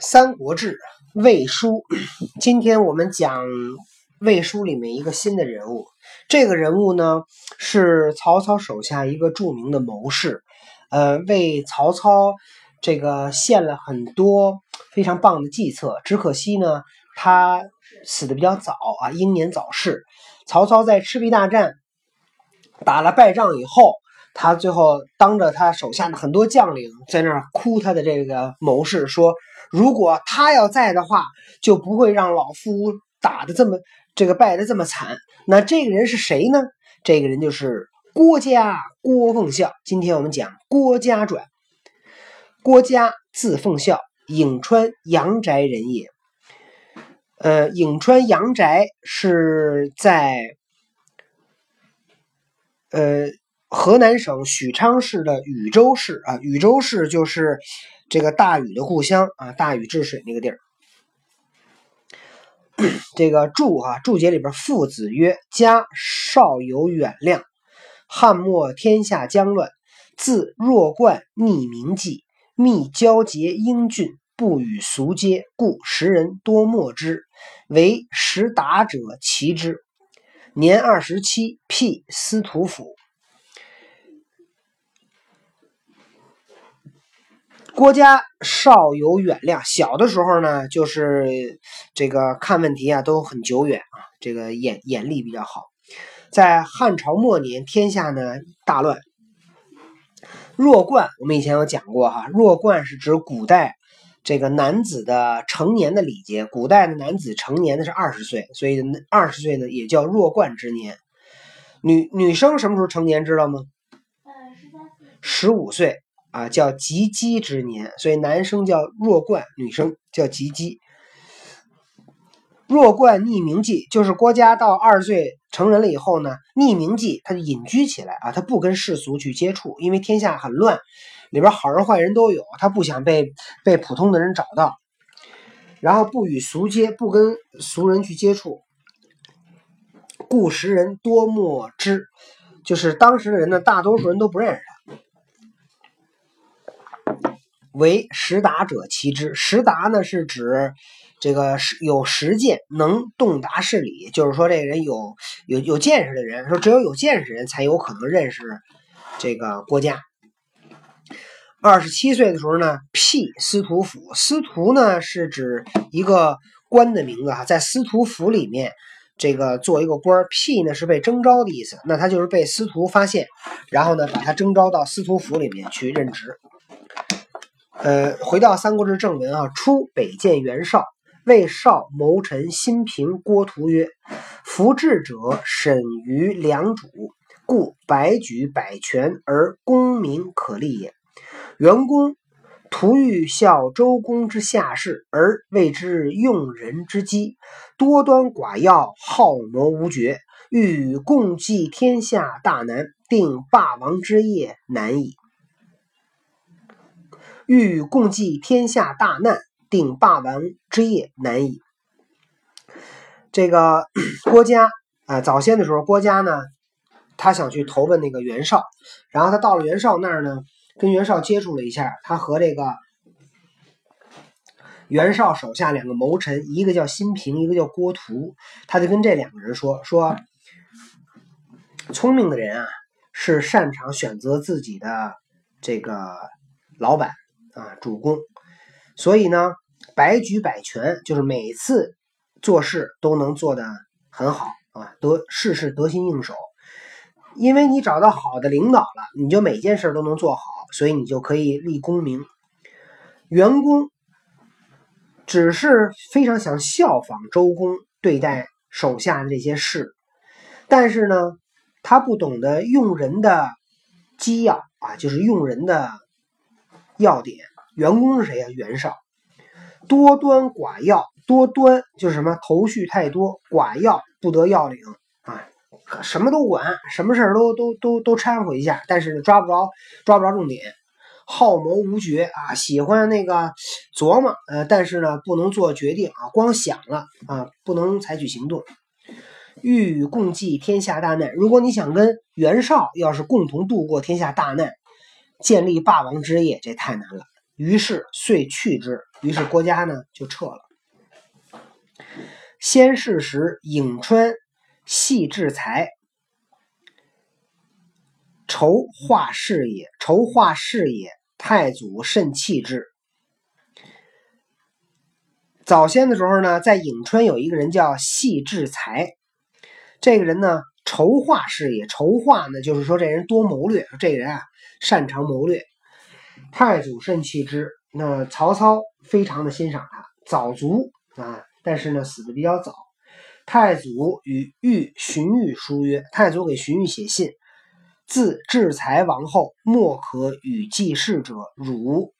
三国志》魏书，今天我们讲魏书里面一个新的人物。这个人物呢是曹操手下一个著名的谋士，呃，为曹操这个献了很多非常棒的计策。只可惜呢，他死的比较早啊，英年早逝。曹操在赤壁大战打了败仗以后。他最后当着他手下的很多将领在那儿哭，他的这个谋士说：“如果他要在的话，就不会让老夫打的这么这个败的这么惨。”那这个人是谁呢？这个人就是郭嘉，郭奉孝。今天我们讲郭嘉传。郭嘉字奉孝，颍川阳翟人也。呃，颍川阳翟是在呃。河南省许昌市的禹州市啊，禹州市就是这个大禹的故乡啊，大禹治水那个地儿。这个注啊，注解里边，父子曰：家少有远量，汉末天下将乱，自弱冠匿名记，密交结英俊，不与俗接，故时人多莫之。为识达者奇之。年二十七，辟司徒府。郭嘉少有远量，小的时候呢，就是这个看问题啊都很久远啊，这个眼眼力比较好。在汉朝末年，天下呢大乱，弱冠我们以前有讲过哈，弱冠是指古代这个男子的成年的礼节，古代的男子成年的是二十岁，所以二十岁呢也叫弱冠之年。女女生什么时候成年知道吗？十五岁。啊，叫及笄之年，所以男生叫弱冠，女生叫及笄。弱冠匿名记，就是郭嘉到二十岁成人了以后呢，匿名记，他就隐居起来啊，他不跟世俗去接触，因为天下很乱，里边好人坏人都有，他不想被被普通的人找到，然后不与俗接，不跟俗人去接触，故时人多莫知，就是当时的人呢，大多数人都不认识他。为识达者其之，识达呢是指这个有实践，能洞达事理，就是说这个人有有有见识的人，说只有有见识的人才有可能认识这个国家。二十七岁的时候呢，辟司徒府，司徒呢是指一个官的名字哈，在司徒府里面这个做一个官，辟呢是被征召的意思，那他就是被司徒发现，然后呢把他征召到司徒府里面去任职。呃，回到《三国志》正文啊，初北见袁绍，为绍谋臣新平郭图曰：“夫智者审于良主，故百举百全而功名可立也。袁公图欲效周公之下士，而谓之用人之机，多端寡要，好谋无决，欲与共济天下大难，定霸王之业难矣。”欲共济天下大难，定霸王之业难矣。这个 郭嘉啊，早先的时候，郭嘉呢，他想去投奔那个袁绍，然后他到了袁绍那儿呢，跟袁绍接触了一下，他和这个袁绍手下两个谋臣，一个叫辛平，一个叫郭图，他就跟这两个人说说，聪明的人啊，是擅长选择自己的这个老板。啊，主公，所以呢，百举百全，就是每次做事都能做得很好啊，得事事得心应手。因为你找到好的领导了，你就每件事都能做好，所以你就可以立功名。员工只是非常想效仿周公对待手下的这些事，但是呢，他不懂得用人的机要啊，就是用人的。要点，员工是谁呀？袁绍，多端寡要，多端就是什么？头绪太多，寡要不得要领啊，什么都管，什么事儿都都都都掺和一下，但是抓不着，抓不着重点。好谋无决啊，喜欢那个琢磨，呃，但是呢，不能做决定啊，光想了啊，不能采取行动。欲与共济天下大难，如果你想跟袁绍要是共同度过天下大难。建立霸王之业，这太难了。于是遂去之。于是郭嘉呢就撤了。先是时，颍川系制才，筹划事也。筹划事也，太祖甚弃之。早先的时候呢，在颍川有一个人叫系制才，这个人呢筹划事业，筹划呢就是说这人多谋略，说这个人啊擅长谋略。太祖甚弃之，那曹操非常的欣赏他，早卒啊，但是呢死的比较早。太祖与玉荀彧书曰：“太祖给荀彧写信，自制才王后，莫可与继世者。汝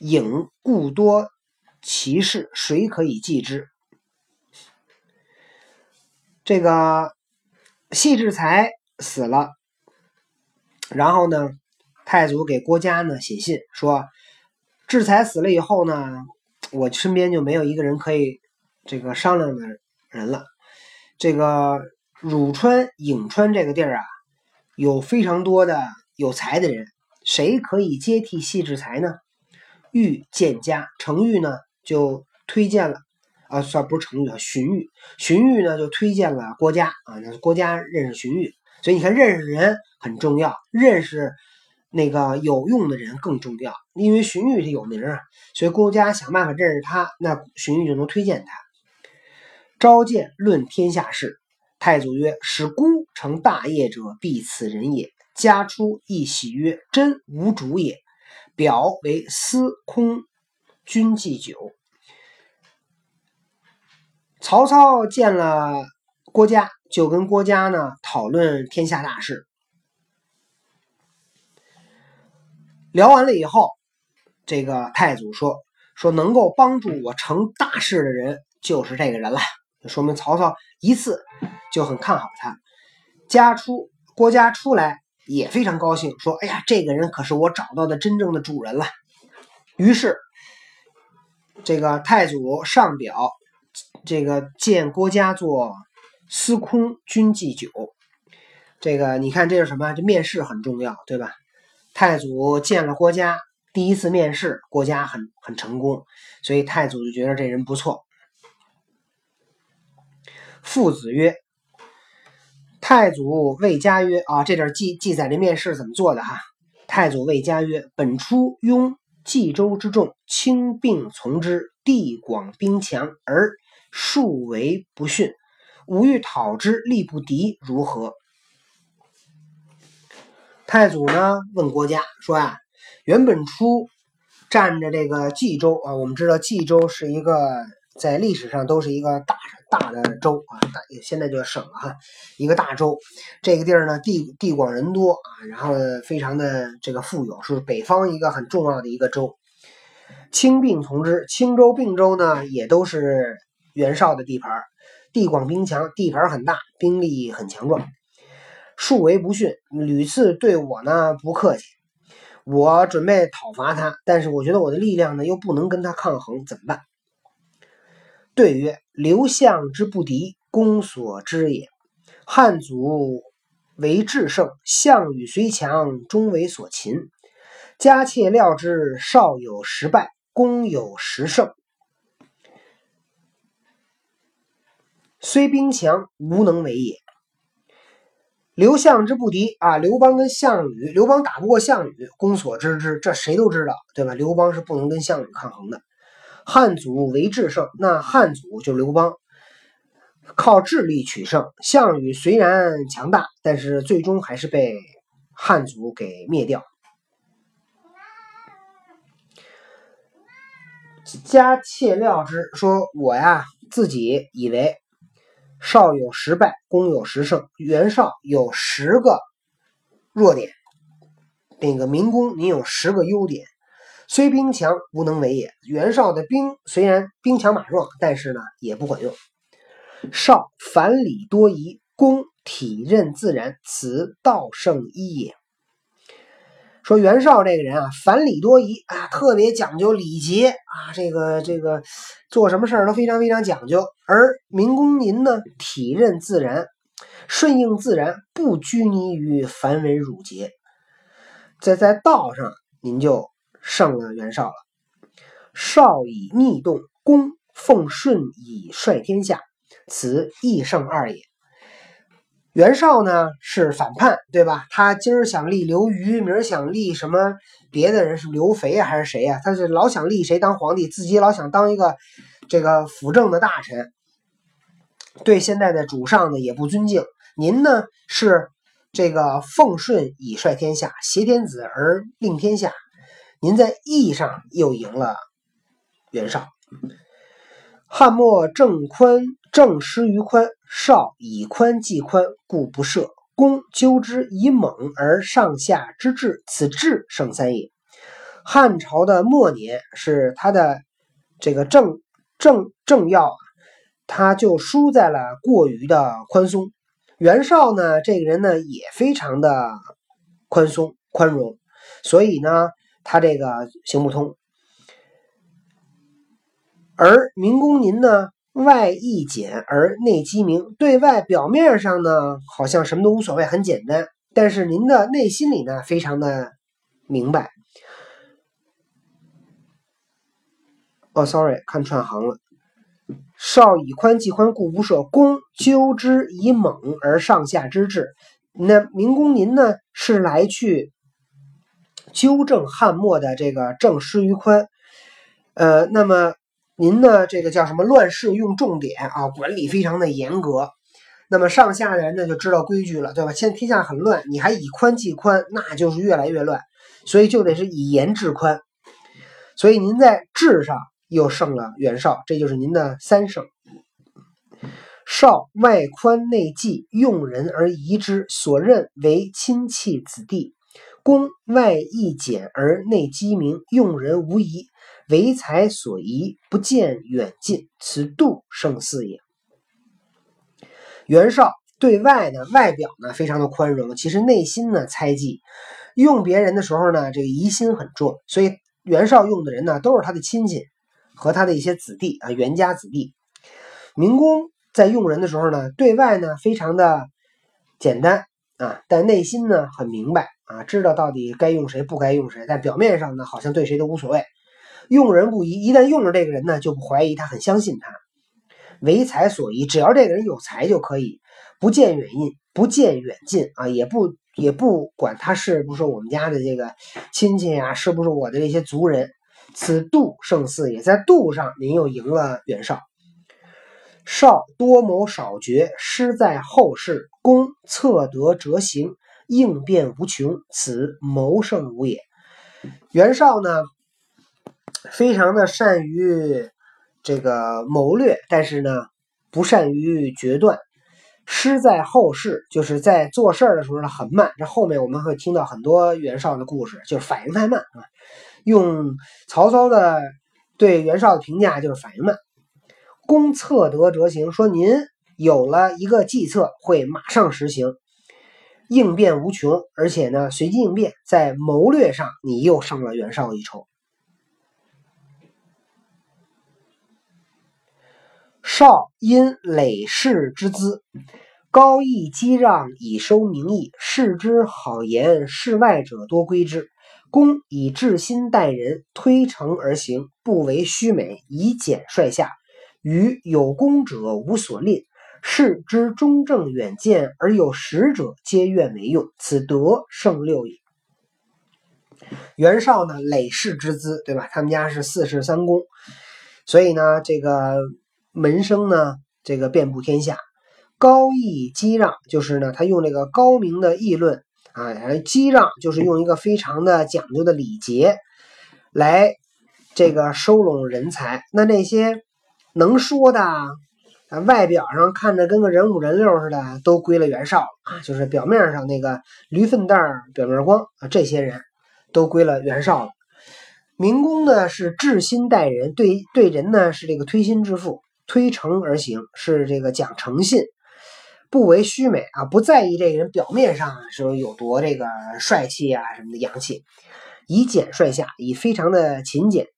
颍故多其事，谁可以继之？”这个系志才死了，然后呢，太祖给郭嘉呢写信说：“制才死了以后呢，我身边就没有一个人可以这个商量的。”人了，这个汝川、颍川这个地儿啊，有非常多的有才的人，谁可以接替系制才呢？欲见家，程昱呢就推荐了啊，算不是程昱啊，荀彧，荀彧呢就推荐了郭嘉啊，那郭嘉认识荀彧，所以你看认识人很重要，认识那个有用的人更重要，因为荀彧是有名啊，所以郭嘉想办法认识他，那荀彧就能推荐他。召见论天下事，太祖曰：“使孤成大业者，必此人也。”家出亦喜曰：“真无主也。”表为司空军祭酒。曹操见了郭嘉，就跟郭嘉呢讨论天下大事。聊完了以后，这个太祖说：“说能够帮助我成大事的人，就是这个人了。”说明曹操一次就很看好他，家出郭嘉出来也非常高兴，说：“哎呀，这个人可是我找到的真正的主人了。”于是，这个太祖上表，这个见郭嘉做司空军祭酒。这个你看，这是什么？这面试很重要，对吧？太祖见了郭嘉，第一次面试，郭嘉很很成功，所以太祖就觉得这人不错。父子曰：“太祖谓家曰啊，这点记记载这面试怎么做的哈？太祖谓家曰：本初拥冀州之众，轻并从之，地广兵强，而数为不逊。吾欲讨之，力不敌，如何？”太祖呢问郭嘉说啊，原本初占着这个冀州啊，我们知道冀州是一个。在历史上都是一个大大的州啊，大现在就省了哈，一个大州。这个地儿呢，地地广人多啊，然后非常的这个富有，是北方一个很重要的一个州。轻并从之，青州、并州呢也都是袁绍的地盘，地广兵强，地盘很大，兵力很强壮。数为不逊，屡次对我呢不客气，我准备讨伐他，但是我觉得我的力量呢又不能跟他抗衡，怎么办？对曰：“刘项之不敌，公所知也。汉祖为至胜，项羽虽强，终为所擒。家妾料之，少有十败，公有十胜。虽兵强，无能为也。刘项之不敌啊！刘邦跟项羽，刘邦打不过项羽，公所知之，这谁都知道，对吧？刘邦是不能跟项羽抗衡的。”汉祖为智胜，那汉祖就刘邦，靠智力取胜。项羽虽然强大，但是最终还是被汉祖给灭掉。家窃料之，说我呀自己以为少有十败，公有十胜。袁绍有十个弱点，那个明公你有十个优点。虽兵强，无能为也。袁绍的兵虽然兵强马壮，但是呢也不管用。少反礼多疑，公体任自然，此道胜一也。说袁绍这个人啊，反礼多疑啊，特别讲究礼节啊，这个这个做什么事儿都非常非常讲究。而明公您呢，体任自然，顺应自然，不拘泥于繁文缛节，在在道上您就。胜了袁绍了。绍以逆动，公奉顺以率天下，此亦胜二也。袁绍呢是反叛，对吧？他今儿想立刘虞，明儿想立什么别的人，是刘肥啊还是谁呀？他是老想立谁当皇帝，自己老想当一个这个辅政的大臣，对现在的主上呢也不尊敬。您呢是这个奉顺以率天下，挟天子而令天下，您在义上又赢了袁绍。汉末郑宽郑失于宽，绍以宽济宽，故不赦。公纠之以猛而上下之治，此治胜三也。汉朝的末年是他的这个政政政要，他就输在了过于的宽松。袁绍呢，这个人呢也非常的宽松宽容，所以呢，他这个行不通。而明公您呢，外易简而内机明，对外表面上呢，好像什么都无所谓，很简单，但是您的内心里呢，非常的明白。哦，sorry，看串行了。少以宽济宽，故不赦。公纠之以猛而上下之治。那明公您呢，是来去纠正汉末的这个政失于宽。呃，那么。您呢？这个叫什么？乱世用重典啊，管理非常的严格。那么上下的人呢，就知道规矩了，对吧？现在天下很乱，你还以宽济宽，那就是越来越乱。所以就得是以严治宽。所以您在治上又胜了袁绍，这就是您的三胜。绍外宽内济，用人而疑之，所任为亲戚子弟；公外易简而内机明，用人无疑。唯才所宜，不见远近，此度胜四也。袁绍对外呢，外表呢非常的宽容，其实内心呢猜忌，用别人的时候呢，这个疑心很重，所以袁绍用的人呢都是他的亲戚和他的一些子弟啊，袁家子弟。明公在用人的时候呢，对外呢非常的简单啊，但内心呢很明白啊，知道到底该用谁，不该用谁，但表面上呢好像对谁都无所谓。用人不疑，一旦用了这个人呢，就不怀疑他，很相信他。唯才所宜，只要这个人有才就可以，不见远近，不见远近啊，也不也不管他是不是我们家的这个亲戚啊，是不是我的这些族人。此度胜似也，在度上您又赢了袁绍。绍多谋少决，失在后世；公策得折行，应变无穷，此谋胜无也。袁绍呢？非常的善于这个谋略，但是呢，不善于决断，失在后世，就是在做事的时候呢很慢。这后面我们会听到很多袁绍的故事，就是反应太慢啊。用曹操的对袁绍的评价就是反应慢。公策得则行，说您有了一个计策，会马上实行，应变无穷，而且呢随机应变，在谋略上你又胜了袁绍一筹。少因累世之资，高义激让以收名义，世之好言，世外者多归之。公以至心待人，推诚而行，不为虚美，以简率下。与有功者无所吝，世之中正远见而有识者，皆愿为用，此德胜六也。袁绍呢，累世之资，对吧？他们家是四世三公，所以呢，这个。门生呢，这个遍布天下。高义激让，就是呢，他用这个高明的议论啊，激让就是用一个非常的讲究的礼节来这个收拢人才。那那些能说的啊，外表上看着跟个人五人六似的，都归了袁绍啊，就是表面上那个驴粪蛋儿表面光啊，这些人都归了袁绍了。明公呢是至心待人，对对人呢是这个推心置腹。推诚而行是这个讲诚信，不为虚美啊，不在意这个人表面上是有多这个帅气啊什么的洋气，以简率下，以非常的勤俭，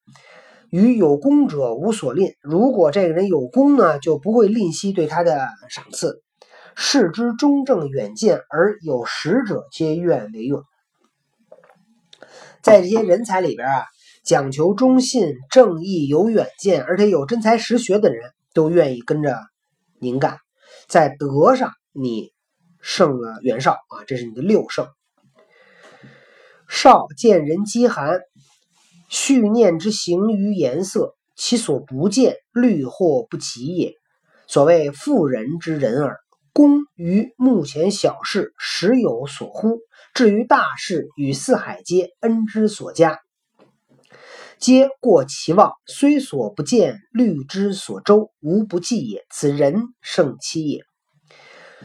与有功者无所吝。如果这个人有功呢，就不会吝惜对他的赏赐。视之中正远见而有识者，皆愿为用。在这些人才里边啊，讲求忠信、正义、有远见，而且有真才实学的人，都愿意跟着您干。在德上，你胜了袁绍啊，这是你的六胜。绍见人饥寒，蓄念之行于颜色，其所不见，虑或不及也。所谓妇人之仁耳。公于目前小事，时有所忽；至于大事，与四海皆恩之所加，皆过其望。虽所不见，虑之所周，无不计也。此人胜其也。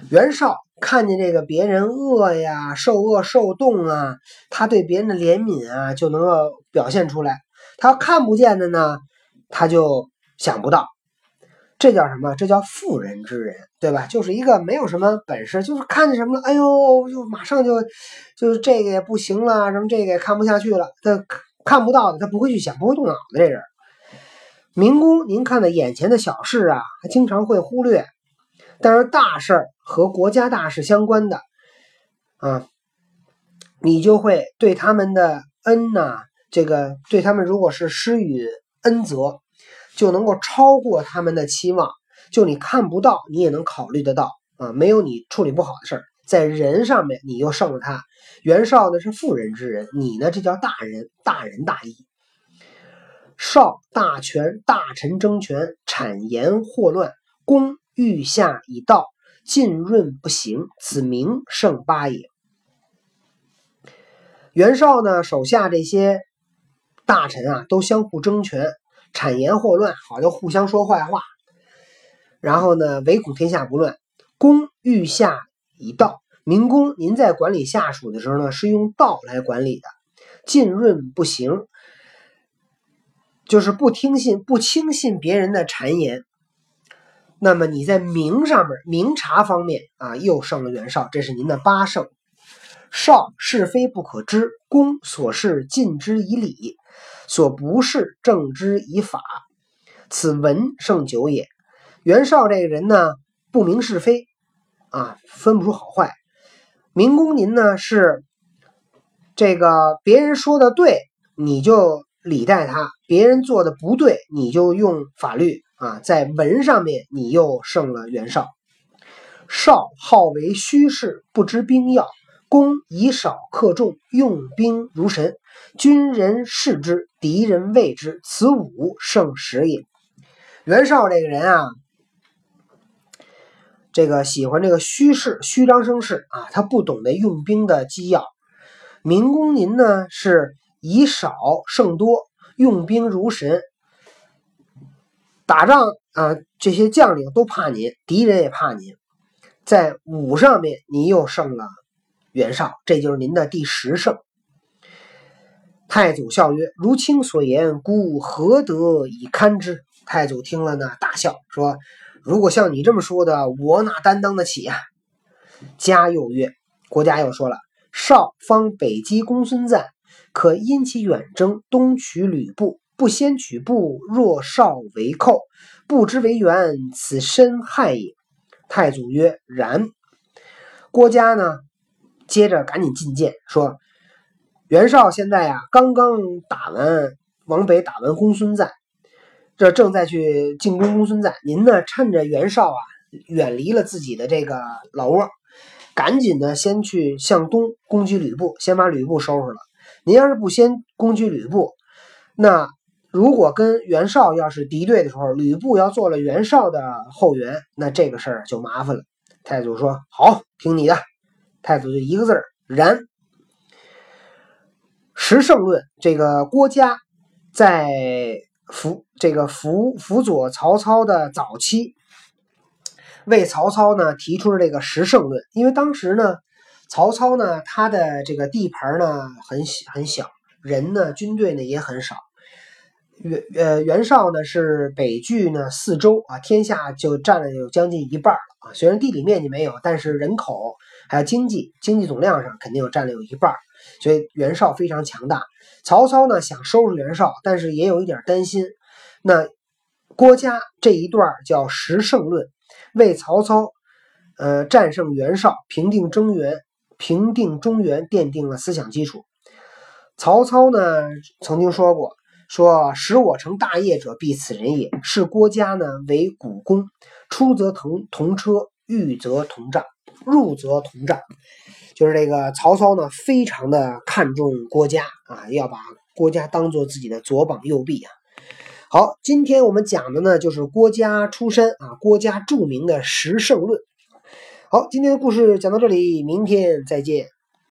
袁绍看见这个别人饿呀、受饿受冻啊，他对别人的怜悯啊，就能够表现出来。他看不见的呢，他就想不到。这叫什么？这叫妇人之仁，对吧？就是一个没有什么本事，就是看见什么了，哎呦，就马上就，就是这个也不行了，什么这个也看不下去了，他看不到的，他不会去想，不会动脑子。这人，民工，您看的眼前的小事啊，他经常会忽略，但是大事和国家大事相关的啊，你就会对他们的恩呐，这个对他们如果是施予恩泽。就能够超过他们的期望，就你看不到，你也能考虑得到啊，没有你处理不好的事儿，在人上面你又胜了他。袁绍呢是妇人之仁，你呢这叫大人，大仁大义。绍大权，大臣争权，谗言祸乱，公欲下以道，浸润不行，此名胜八也。袁绍呢手下这些大臣啊，都相互争权。谗言祸乱，好就互相说坏话，然后呢，唯恐天下不乱。公欲下以道，民工，您在管理下属的时候呢，是用道来管理的。浸润不行，就是不听信、不轻信别人的谗言。那么你在明上面、明察方面啊，又胜了袁绍，这是您的八胜。绍是非不可知，公所事尽之以理。所不是正之以法，此文胜久也。袁绍这个人呢，不明是非啊，分不出好坏。明公您呢是这个别人说的对，你就礼待他；别人做的不对，你就用法律啊，在文上面你又胜了袁绍。绍好为虚事，不知兵要。攻以少克众，用兵如神，军人视之，敌人畏之，此五胜十也。袁绍这个人啊，这个喜欢这个虚势，虚张声势啊，他不懂得用兵的机要。明公您呢，是以少胜多，用兵如神，打仗啊，这些将领都怕您，敌人也怕您，在武上面你又胜了。袁绍，这就是您的第十胜。太祖笑曰：“如卿所言，孤何得以堪之？”太祖听了呢，大笑说：“如果像你这么说的，我哪担当得起呀？”嘉又曰：“国家又说了，绍方北击公孙瓒，可因其远征，东取吕布。不先取布，若绍为寇，不知为援，此深害也。”太祖曰：“然。”郭嘉呢？接着赶紧进谏说：“袁绍现在呀，刚刚打完往北打完公孙瓒，这正在去进攻公孙瓒。您呢，趁着袁绍啊远离了自己的这个老窝，赶紧的先去向东攻击吕布，先把吕布收拾了。您要是不先攻击吕布，那如果跟袁绍要是敌对的时候，吕布要做了袁绍的后援，那这个事儿就麻烦了。”太祖说：“好，听你的。”太祖就一个字儿然。十胜论，这个郭嘉在辅这个辅辅佐曹操的早期，为曹操呢提出了这个十胜论。因为当时呢，曹操呢他的这个地盘呢很很小，人呢军队呢也很少。袁呃袁绍呢是北据呢四周啊，天下就占了有将近一半了啊。虽然地理面积没有，但是人口。还有经济，经济总量上肯定有占了有一半，所以袁绍非常强大。曹操呢想收拾袁绍，但是也有一点担心。那郭嘉这一段叫十胜论，为曹操呃战胜袁绍、平定中原、平定中原奠定了思想基础。曹操呢曾经说过，说使我成大业者，必此人也。是郭嘉呢为股肱，出则同同车，遇则同帐，入则同帐。就是这个曹操呢，非常的看重郭嘉啊，要把郭嘉当做自己的左膀右臂啊。好，今天我们讲的呢，就是郭嘉出身啊，郭嘉著名的十胜论。好，今天的故事讲到这里，明天再见。